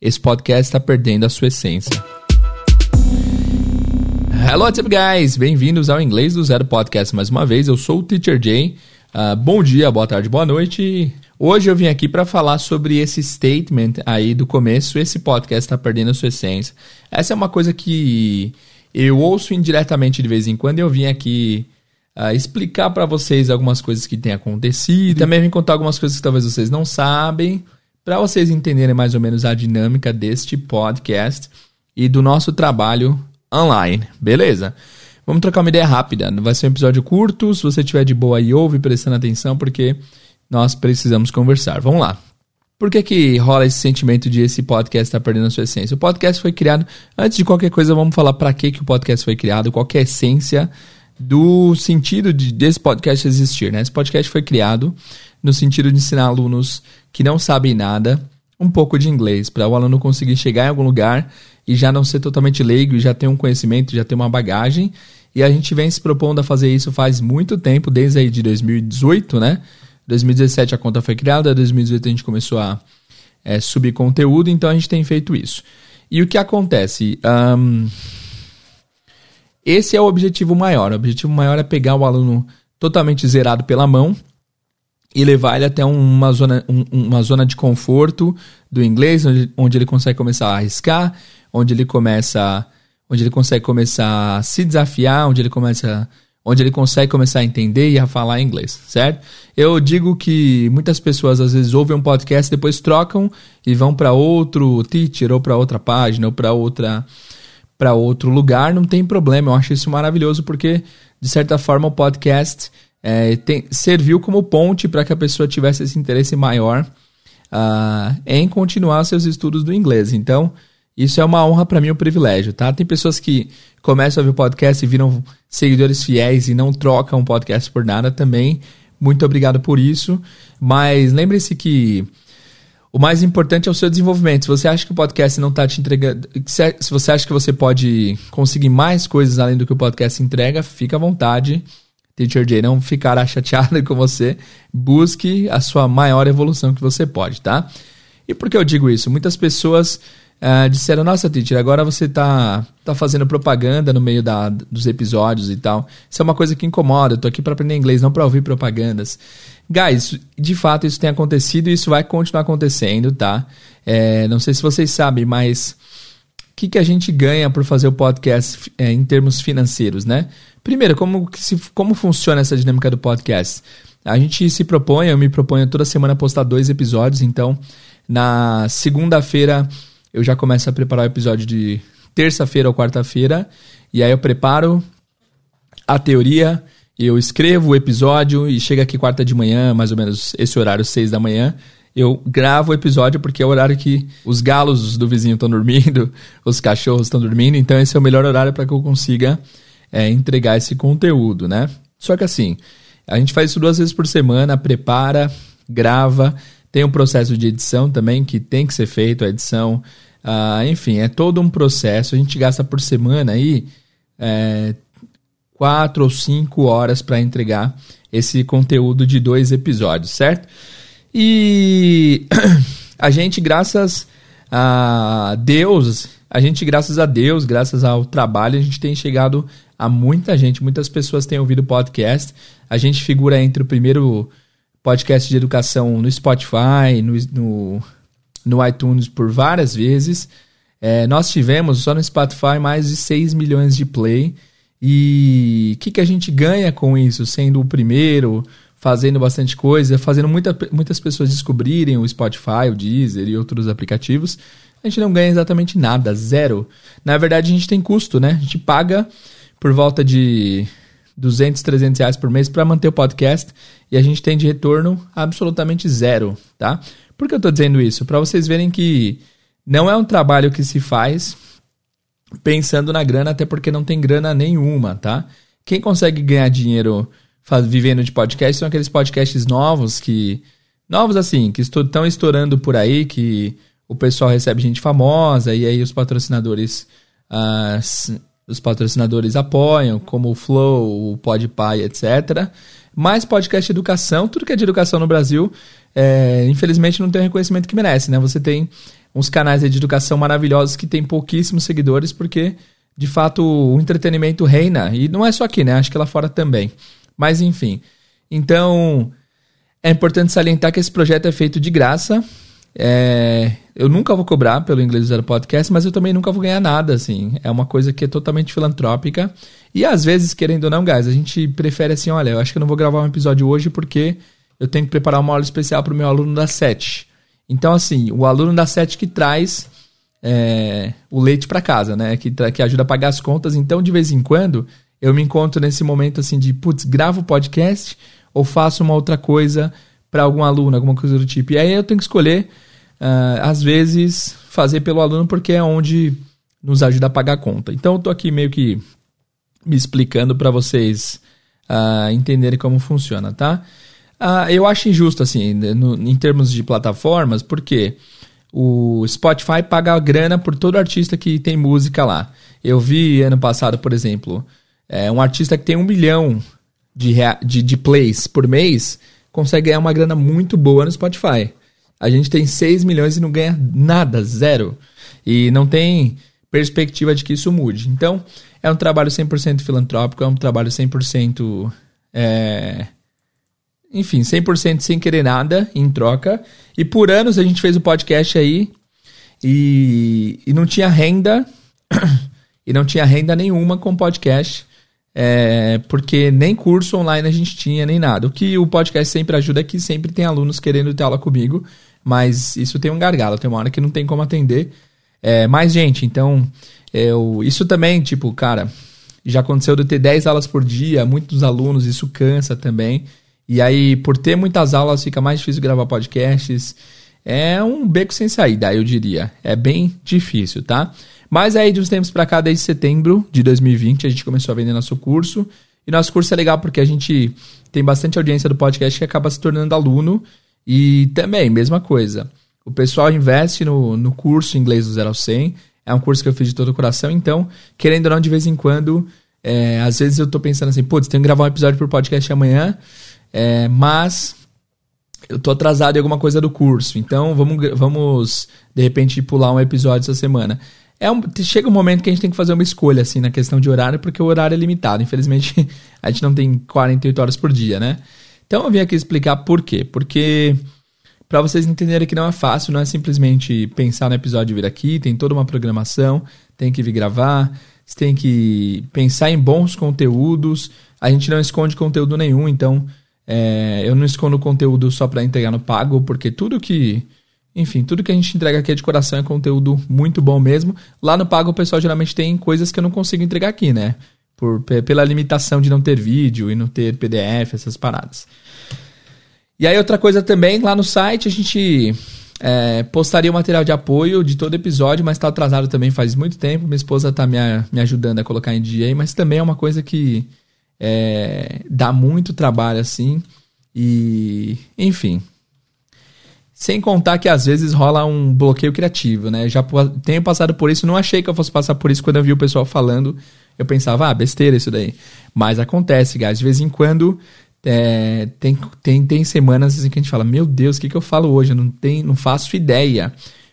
esse podcast está perdendo a sua essência. Hello, what's up, guys? Bem-vindos ao Inglês do Zero Podcast mais uma vez. Eu sou o Teacher Jay. Uh, bom dia, boa tarde, boa noite. Hoje eu vim aqui para falar sobre esse statement aí do começo. Esse podcast está perdendo a sua essência. Essa é uma coisa que eu ouço indiretamente de vez em quando. Eu vim aqui uh, explicar para vocês algumas coisas que têm acontecido. Também vim contar algumas coisas que talvez vocês não sabem, para vocês entenderem mais ou menos a dinâmica deste podcast e do nosso trabalho online. Beleza? Vamos trocar uma ideia rápida. Vai ser um episódio curto. Se você estiver de boa aí, ouve prestando atenção, porque nós precisamos conversar. Vamos lá. Por que, que rola esse sentimento de esse podcast está perdendo a sua essência? O podcast foi criado. Antes de qualquer coisa, vamos falar para que, que o podcast foi criado, qual é a essência do sentido de, desse podcast existir. Né? Esse podcast foi criado no sentido de ensinar alunos que não sabem nada um pouco de inglês, para o aluno conseguir chegar em algum lugar e já não ser totalmente leigo já ter um conhecimento, já ter uma bagagem e a gente vem se propondo a fazer isso faz muito tempo, desde aí de 2018, né? 2017 a conta foi criada, 2018 a gente começou a é, subir conteúdo, então a gente tem feito isso. E o que acontece? Um, esse é o objetivo maior. O objetivo maior é pegar o aluno totalmente zerado pela mão e levar ele até uma zona, um, uma zona de conforto do inglês, onde, onde ele consegue começar a arriscar, onde ele começa onde ele consegue começar a se desafiar, onde ele começa onde ele consegue começar a entender e a falar inglês, certo? Eu digo que muitas pessoas às vezes ouvem um podcast, depois trocam e vão para outro teacher ou para outra página ou para outra para outro lugar, não tem problema. Eu acho isso maravilhoso porque de certa forma o podcast é, tem, serviu como ponte para que a pessoa tivesse esse interesse maior uh, em continuar seus estudos do inglês. Então isso é uma honra para mim, um privilégio, tá? Tem pessoas que começam a ouvir o podcast e viram seguidores fiéis e não trocam o podcast por nada também. Muito obrigado por isso. Mas lembre-se que o mais importante é o seu desenvolvimento. Se você acha que o podcast não está te entregando. Se você acha que você pode conseguir mais coisas além do que o podcast entrega, fica à vontade. Teacher Jay não ficará chateado com você. Busque a sua maior evolução que você pode, tá? E por que eu digo isso? Muitas pessoas Uh, disseram, nossa, teacher, agora você tá, tá fazendo propaganda no meio da, dos episódios e tal. Isso é uma coisa que incomoda, eu tô aqui para aprender inglês, não para ouvir propagandas. Guys, de fato isso tem acontecido e isso vai continuar acontecendo, tá? É, não sei se vocês sabem, mas que, que a gente ganha por fazer o podcast é, em termos financeiros, né? Primeiro, como, se, como funciona essa dinâmica do podcast? A gente se propõe, eu me proponho toda semana postar dois episódios, então na segunda-feira eu já começo a preparar o episódio de terça-feira ou quarta-feira. E aí eu preparo a teoria, eu escrevo o episódio e chega aqui quarta de manhã, mais ou menos esse horário, seis da manhã. Eu gravo o episódio porque é o horário que os galos do vizinho estão dormindo, os cachorros estão dormindo, então esse é o melhor horário para que eu consiga é, entregar esse conteúdo, né? Só que assim, a gente faz isso duas vezes por semana, prepara, grava, tem um processo de edição também que tem que ser feito, a edição Uh, enfim, é todo um processo. A gente gasta por semana aí é, quatro ou cinco horas para entregar esse conteúdo de dois episódios, certo? E a gente, graças a Deus, a gente, graças a Deus, graças ao trabalho, a gente tem chegado a muita gente, muitas pessoas têm ouvido o podcast. A gente figura entre o primeiro podcast de educação no Spotify, no, no no iTunes por várias vezes. É, nós tivemos só no Spotify mais de 6 milhões de play. E o que, que a gente ganha com isso? Sendo o primeiro, fazendo bastante coisa, fazendo muita, muitas pessoas descobrirem o Spotify, o Deezer e outros aplicativos. A gente não ganha exatamente nada, zero. Na verdade, a gente tem custo, né? A gente paga por volta de 200, 300 reais por mês para manter o podcast e a gente tem de retorno absolutamente zero, tá? Por que eu estou dizendo isso? Para vocês verem que não é um trabalho que se faz pensando na grana, até porque não tem grana nenhuma, tá? Quem consegue ganhar dinheiro vivendo de podcast são aqueles podcasts novos que. Novos assim, que estão estourando por aí, que o pessoal recebe gente famosa e aí os patrocinadores. Uh, os patrocinadores apoiam, como o Flow, o Podpah, etc. Mas podcast de educação, tudo que é de educação no Brasil, é, infelizmente não tem o reconhecimento que merece, né? Você tem uns canais de educação maravilhosos que têm pouquíssimos seguidores, porque de fato o entretenimento reina. E não é só aqui, né? Acho que lá fora também. Mas enfim. Então, é importante salientar que esse projeto é feito de graça. É, eu nunca vou cobrar pelo Inglês Zero Podcast, mas eu também nunca vou ganhar nada, assim. É uma coisa que é totalmente filantrópica. E às vezes, querendo ou não, guys, a gente prefere assim, olha, eu acho que eu não vou gravar um episódio hoje porque eu tenho que preparar uma aula especial para o meu aluno da sete. Então, assim, o aluno da sete que traz é, o leite para casa, né? Que, que ajuda a pagar as contas. Então, de vez em quando, eu me encontro nesse momento assim de, putz, gravo podcast ou faço uma outra coisa para algum aluno, alguma coisa do tipo. E aí eu tenho que escolher uh, às vezes, fazer pelo aluno, porque é onde nos ajuda a pagar a conta. Então, eu estou aqui meio que me explicando para vocês uh, entenderem como funciona, tá? Uh, eu acho injusto, assim, no, em termos de plataformas, porque o Spotify paga a grana por todo artista que tem música lá. Eu vi ano passado, por exemplo, é, um artista que tem um milhão de, de, de plays por mês consegue ganhar uma grana muito boa no Spotify. A gente tem 6 milhões e não ganha nada, zero. E não tem perspectiva de que isso mude. Então, é um trabalho 100% filantrópico, é um trabalho 100%. É... Enfim, 100% sem querer nada em troca. E por anos a gente fez o podcast aí e, e não tinha renda. e não tinha renda nenhuma com podcast. É, porque nem curso online a gente tinha, nem nada. O que o podcast sempre ajuda é que sempre tem alunos querendo ter aula comigo mas isso tem um gargalo, tem uma hora que não tem como atender é, mais gente. Então, eu, isso também, tipo, cara, já aconteceu de ter 10 aulas por dia, muitos alunos, isso cansa também. E aí, por ter muitas aulas, fica mais difícil gravar podcasts. É um beco sem saída, eu diria. É bem difícil, tá? Mas aí, de uns tempos para cá, desde setembro de 2020, a gente começou a vender nosso curso. E nosso curso é legal porque a gente tem bastante audiência do podcast que acaba se tornando aluno. E também, mesma coisa. O pessoal investe no, no curso Inglês do Zero ao 100. É um curso que eu fiz de todo o coração. Então, querendo ou não, de vez em quando, é, às vezes eu tô pensando assim, putz, tenho que gravar um episódio pro podcast amanhã, é, mas eu tô atrasado em alguma coisa do curso. Então, vamos, vamos de repente, pular um episódio essa semana. É um, chega um momento que a gente tem que fazer uma escolha, assim, na questão de horário, porque o horário é limitado. Infelizmente, a gente não tem 48 horas por dia, né? Então eu vim aqui explicar por quê. Porque para vocês entenderem que não é fácil, não é simplesmente pensar no episódio e vir aqui, tem toda uma programação, tem que vir gravar, você tem que pensar em bons conteúdos. A gente não esconde conteúdo nenhum, então é, eu não escondo conteúdo só para entregar no pago, porque tudo que. Enfim, tudo que a gente entrega aqui é de coração é conteúdo muito bom mesmo. Lá no pago o pessoal geralmente tem coisas que eu não consigo entregar aqui, né? por, pela limitação de não ter vídeo e não ter PDF, essas paradas. E aí, outra coisa também, lá no site a gente é, postaria o material de apoio de todo episódio, mas está atrasado também faz muito tempo. Minha esposa está me, me ajudando a colocar em dia aí, mas também é uma coisa que é, dá muito trabalho assim. E, enfim. Sem contar que às vezes rola um bloqueio criativo, né? Já tenho passado por isso, não achei que eu fosse passar por isso quando eu vi o pessoal falando eu pensava, ah, besteira isso daí. Mas acontece, guys. De vez em quando é, tem, tem, tem semanas assim que a gente fala, meu Deus, o que, que eu falo hoje? Eu não, tem, não faço ideia.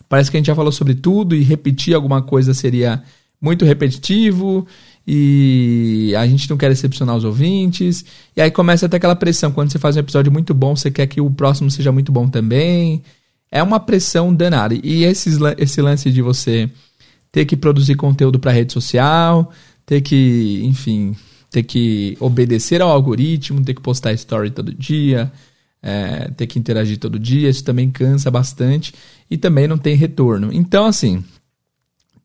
Parece que a gente já falou sobre tudo e repetir alguma coisa seria muito repetitivo e a gente não quer decepcionar os ouvintes. E aí começa até aquela pressão. Quando você faz um episódio muito bom, você quer que o próximo seja muito bom também. É uma pressão danada. E esses, esse lance de você ter que produzir conteúdo para rede social, ter que, enfim, ter que obedecer ao algoritmo, ter que postar story todo dia, é, ter que interagir todo dia, isso também cansa bastante e também não tem retorno. Então, assim,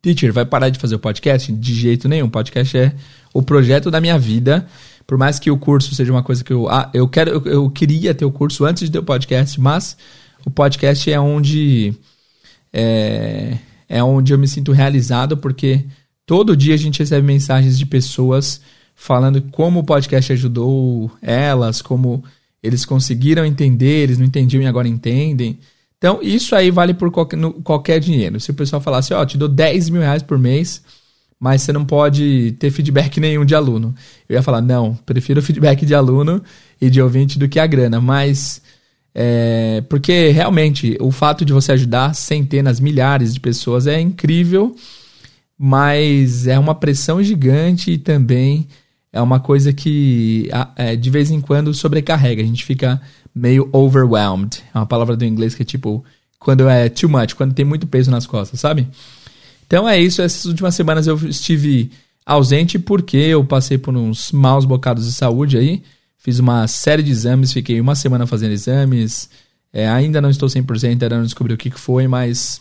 teacher, vai parar de fazer o podcast? De jeito nenhum. Podcast é o projeto da minha vida. Por mais que o curso seja uma coisa que eu. Ah, eu quero. Eu, eu queria ter o curso antes de ter o podcast, mas o podcast é onde. É, é onde eu me sinto realizado, porque Todo dia a gente recebe mensagens de pessoas falando como o podcast ajudou elas, como eles conseguiram entender, eles não entendiam e agora entendem. Então, isso aí vale por qualquer, no, qualquer dinheiro. Se o pessoal falasse, ó, oh, te dou 10 mil reais por mês, mas você não pode ter feedback nenhum de aluno. Eu ia falar, não, prefiro feedback de aluno e de ouvinte do que a grana. Mas É, porque realmente o fato de você ajudar centenas, milhares de pessoas é incrível, mas é uma pressão gigante e também é uma coisa que é, de vez em quando sobrecarrega. A gente fica meio overwhelmed. É uma palavra do inglês que é tipo quando é too much, quando tem muito peso nas costas, sabe? Então é isso. Essas últimas semanas eu estive ausente porque eu passei por uns maus bocados de saúde aí. Fiz uma série de exames, fiquei uma semana fazendo exames. É, ainda não estou 100%, ainda não descobri o que, que foi, mas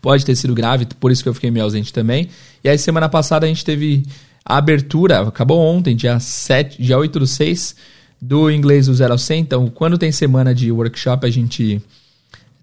pode ter sido grave, por isso que eu fiquei meio ausente também. E aí, semana passada, a gente teve a abertura, acabou ontem, dia, 7, dia 8 do 6, do inglês do 0 ao 100. Então, quando tem semana de workshop, a gente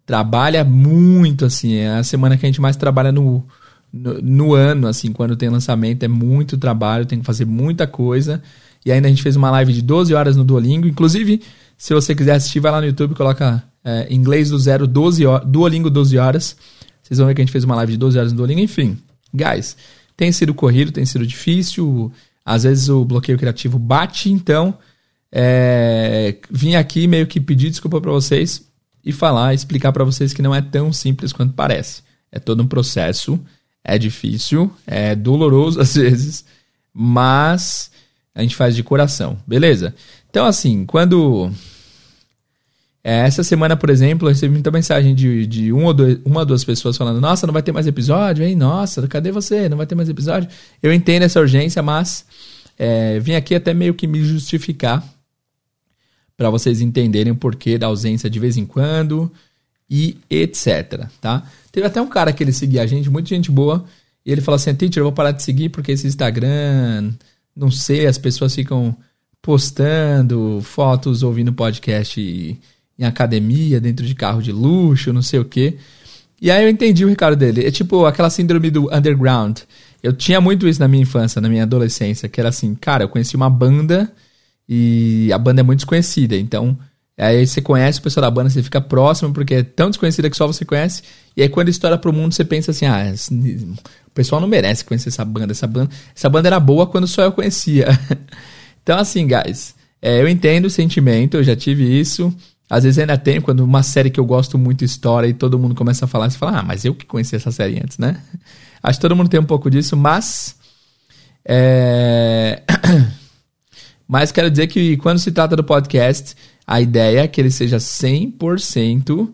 trabalha muito, assim. É a semana que a gente mais trabalha no, no, no ano, assim, quando tem lançamento. É muito trabalho, tem que fazer muita coisa. E ainda a gente fez uma live de 12 horas no Duolingo. Inclusive, se você quiser assistir, vai lá no YouTube, coloca é, inglês do zero, 12 horas, Duolingo 12 horas. Vocês vão ver que a gente fez uma live de 12 horas no Duolingo. Enfim, guys, tem sido corrido, tem sido difícil. Às vezes o bloqueio criativo bate, então é, vim aqui meio que pedir desculpa para vocês e falar, explicar para vocês que não é tão simples quanto parece. É todo um processo, é difícil, é doloroso às vezes, mas a gente faz de coração, beleza? Então, assim, quando. É, essa semana, por exemplo, eu recebi muita mensagem de, de um ou dois, uma ou duas pessoas falando: Nossa, não vai ter mais episódio, hein? Nossa, cadê você? Não vai ter mais episódio? Eu entendo essa urgência, mas é, vim aqui até meio que me justificar para vocês entenderem o porquê da ausência de vez em quando e etc, tá? Teve até um cara que ele seguia a gente, muita gente boa, e ele falou assim: Teacher, eu vou parar de seguir porque esse Instagram não sei, as pessoas ficam postando fotos ouvindo podcast em academia, dentro de carro de luxo, não sei o quê. E aí eu entendi o recado dele. É tipo aquela síndrome do underground. Eu tinha muito isso na minha infância, na minha adolescência, que era assim, cara, eu conheci uma banda e a banda é muito desconhecida, então aí você conhece o pessoal da banda, você fica próximo porque é tão desconhecida que só você conhece. E aí quando estoura pro mundo, você pensa assim, ah, o pessoal não merece conhecer essa banda. Essa banda, essa banda era boa quando só eu conhecia. então, assim, guys, é, eu entendo o sentimento, eu já tive isso. Às vezes ainda tem, quando uma série que eu gosto muito história e todo mundo começa a falar, você fala, ah, mas eu que conheci essa série antes, né? Acho que todo mundo tem um pouco disso, mas. É... mas quero dizer que quando se trata do podcast, a ideia é que ele seja 100%.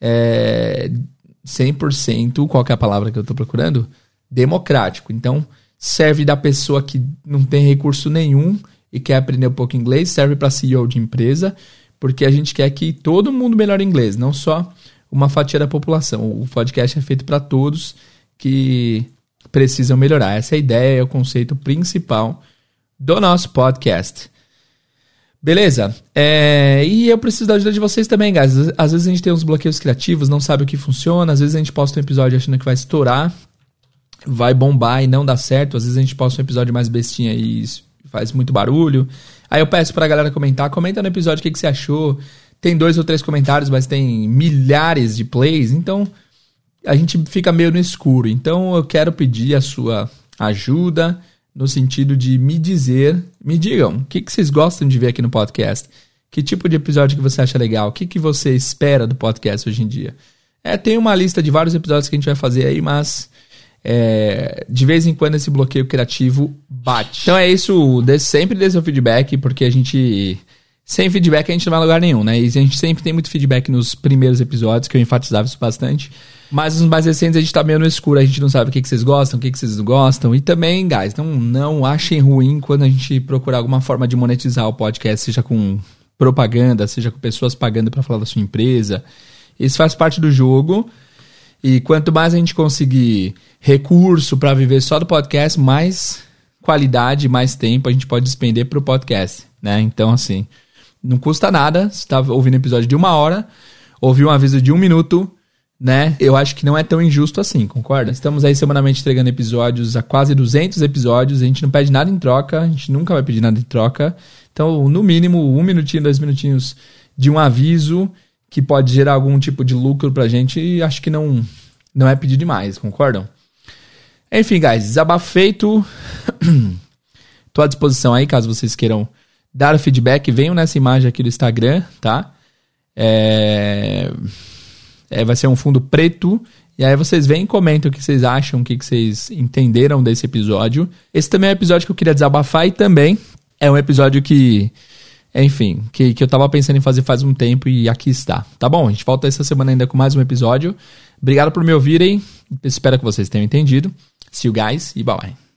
É... 100%. Qual é a palavra que eu estou procurando? democrático. Então, serve da pessoa que não tem recurso nenhum e quer aprender um pouco inglês, serve para CEO de empresa, porque a gente quer que todo mundo melhore inglês, não só uma fatia da população. O podcast é feito para todos que precisam melhorar. Essa é a ideia, é o conceito principal do nosso podcast. Beleza? É, e eu preciso da ajuda de vocês também, guys. Às vezes a gente tem uns bloqueios criativos, não sabe o que funciona, às vezes a gente posta um episódio achando que vai estourar vai bombar e não dá certo. Às vezes a gente posta um episódio mais bestinha e faz muito barulho. Aí eu peço pra galera comentar. Comenta no episódio o que, que você achou. Tem dois ou três comentários, mas tem milhares de plays. Então a gente fica meio no escuro. Então eu quero pedir a sua ajuda no sentido de me dizer, me digam, o que, que vocês gostam de ver aqui no podcast? Que tipo de episódio que você acha legal? O que, que você espera do podcast hoje em dia? É, tem uma lista de vários episódios que a gente vai fazer aí, mas é, de vez em quando esse bloqueio criativo bate. Então é isso, dê, sempre dê seu feedback, porque a gente. Sem feedback a gente não vai a lugar nenhum, né? E a gente sempre tem muito feedback nos primeiros episódios, que eu enfatizava isso bastante. Mas nos mais recentes a gente tá meio no escuro, a gente não sabe o que, que vocês gostam, o que, que vocês não gostam. E também, guys, não, não achem ruim quando a gente procurar alguma forma de monetizar o podcast, seja com propaganda, seja com pessoas pagando para falar da sua empresa. Isso faz parte do jogo. E quanto mais a gente conseguir recurso para viver só do podcast, mais qualidade, mais tempo a gente pode despender para o podcast, né? Então, assim, não custa nada. Você está ouvindo episódio de uma hora, ouviu um aviso de um minuto, né? Eu acho que não é tão injusto assim, concorda? Estamos aí semanalmente entregando episódios a quase 200 episódios. A gente não pede nada em troca, a gente nunca vai pedir nada em troca. Então, no mínimo, um minutinho, dois minutinhos de um aviso que pode gerar algum tipo de lucro pra gente, e acho que não, não é pedir demais, concordam? Enfim, guys, desabafo feito. Tô à disposição aí, caso vocês queiram dar feedback, venham nessa imagem aqui do Instagram, tá? É, é, vai ser um fundo preto. E aí vocês vêm e comentam o que vocês acham, o que vocês entenderam desse episódio. Esse também é um episódio que eu queria desabafar e também é um episódio que, enfim, que, que eu tava pensando em fazer faz um tempo e aqui está. Tá bom? A gente volta essa semana ainda com mais um episódio. Obrigado por me ouvirem. Espero que vocês tenham entendido. See you guys e bye bye.